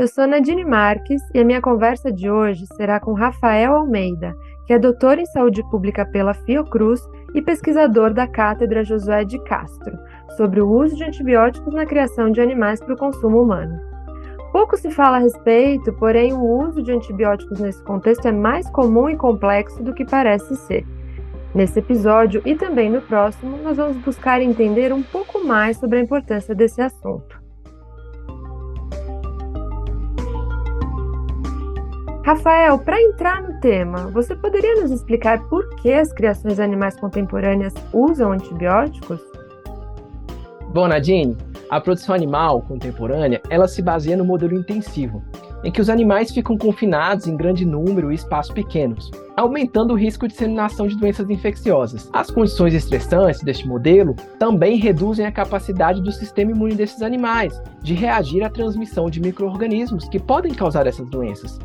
Eu sou Nadine Marques e a minha conversa de hoje será com Rafael Almeida, que é doutor em saúde pública pela Fiocruz e pesquisador da Cátedra Josué de Castro, sobre o uso de antibióticos na criação de animais para o consumo humano. Pouco se fala a respeito, porém, o uso de antibióticos nesse contexto é mais comum e complexo do que parece ser. Nesse episódio e também no próximo, nós vamos buscar entender um pouco mais sobre a importância desse assunto. Rafael, para entrar no tema, você poderia nos explicar por que as criações animais contemporâneas usam antibióticos? Bom, Nadine, a produção animal contemporânea, ela se baseia no modelo intensivo, em que os animais ficam confinados em grande número e espaços pequenos, aumentando o risco de disseminação de doenças infecciosas. As condições estressantes deste modelo também reduzem a capacidade do sistema imune desses animais de reagir à transmissão de micro-organismos que podem causar essas doenças.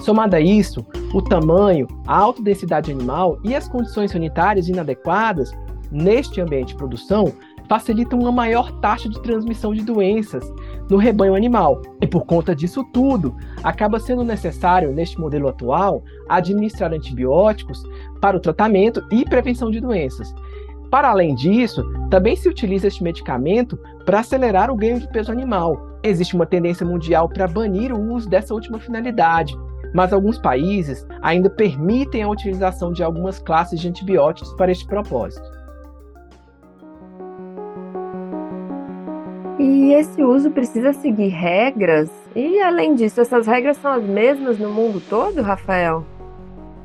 Somado a isso, o tamanho, a alta densidade animal e as condições sanitárias inadequadas neste ambiente de produção facilitam uma maior taxa de transmissão de doenças no rebanho animal. E por conta disso tudo, acaba sendo necessário, neste modelo atual, administrar antibióticos para o tratamento e prevenção de doenças. Para além disso, também se utiliza este medicamento para acelerar o ganho de peso animal. Existe uma tendência mundial para banir o uso dessa última finalidade, mas alguns países ainda permitem a utilização de algumas classes de antibióticos para este propósito. E esse uso precisa seguir regras? E além disso, essas regras são as mesmas no mundo todo, Rafael?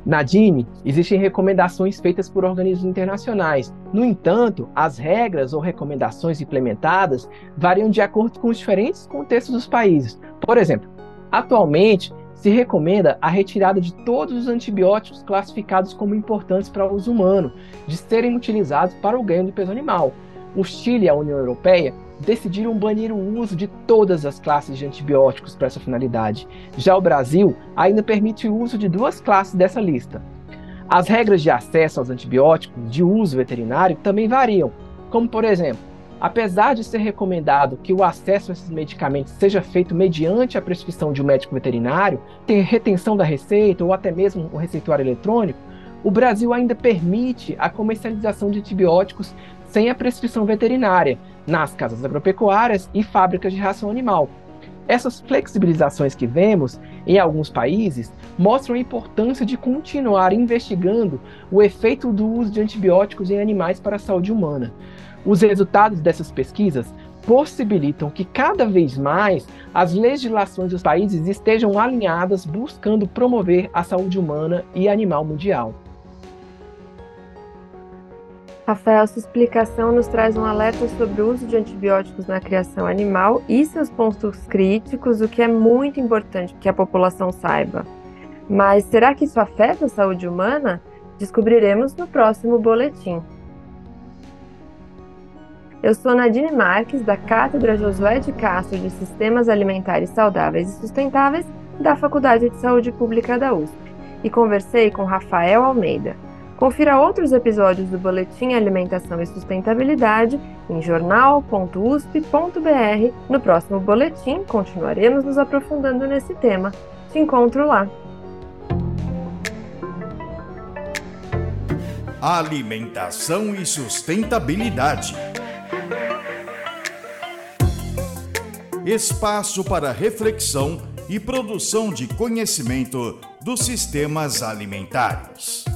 Nadine, existem recomendações feitas por organismos internacionais. No entanto, as regras ou recomendações implementadas variam de acordo com os diferentes contextos dos países. Por exemplo, atualmente se recomenda a retirada de todos os antibióticos classificados como importantes para o uso humano, de serem utilizados para o ganho do peso animal. O Chile e a União Europeia decidiram banir o uso de todas as classes de antibióticos para essa finalidade. Já o Brasil ainda permite o uso de duas classes dessa lista. As regras de acesso aos antibióticos de uso veterinário também variam, como por exemplo, apesar de ser recomendado que o acesso a esses medicamentos seja feito mediante a prescrição de um médico veterinário, ter retenção da receita ou até mesmo o receituário eletrônico, o Brasil ainda permite a comercialização de antibióticos sem a prescrição veterinária, nas casas agropecuárias e fábricas de ração animal. Essas flexibilizações que vemos em alguns países mostram a importância de continuar investigando o efeito do uso de antibióticos em animais para a saúde humana. Os resultados dessas pesquisas possibilitam que cada vez mais as legislações dos países estejam alinhadas buscando promover a saúde humana e animal mundial. Rafael, sua explicação nos traz um alerta sobre o uso de antibióticos na criação animal e seus pontos críticos, o que é muito importante que a população saiba. Mas será que isso afeta a saúde humana? Descobriremos no próximo boletim. Eu sou Nadine Marques, da Cátedra Josué de Castro de Sistemas Alimentares Saudáveis e Sustentáveis da Faculdade de Saúde Pública da USP, e conversei com Rafael Almeida Confira outros episódios do Boletim Alimentação e Sustentabilidade em jornal.usp.br. No próximo boletim, continuaremos nos aprofundando nesse tema. Te encontro lá. Alimentação e sustentabilidade. Espaço para reflexão e produção de conhecimento dos sistemas alimentares.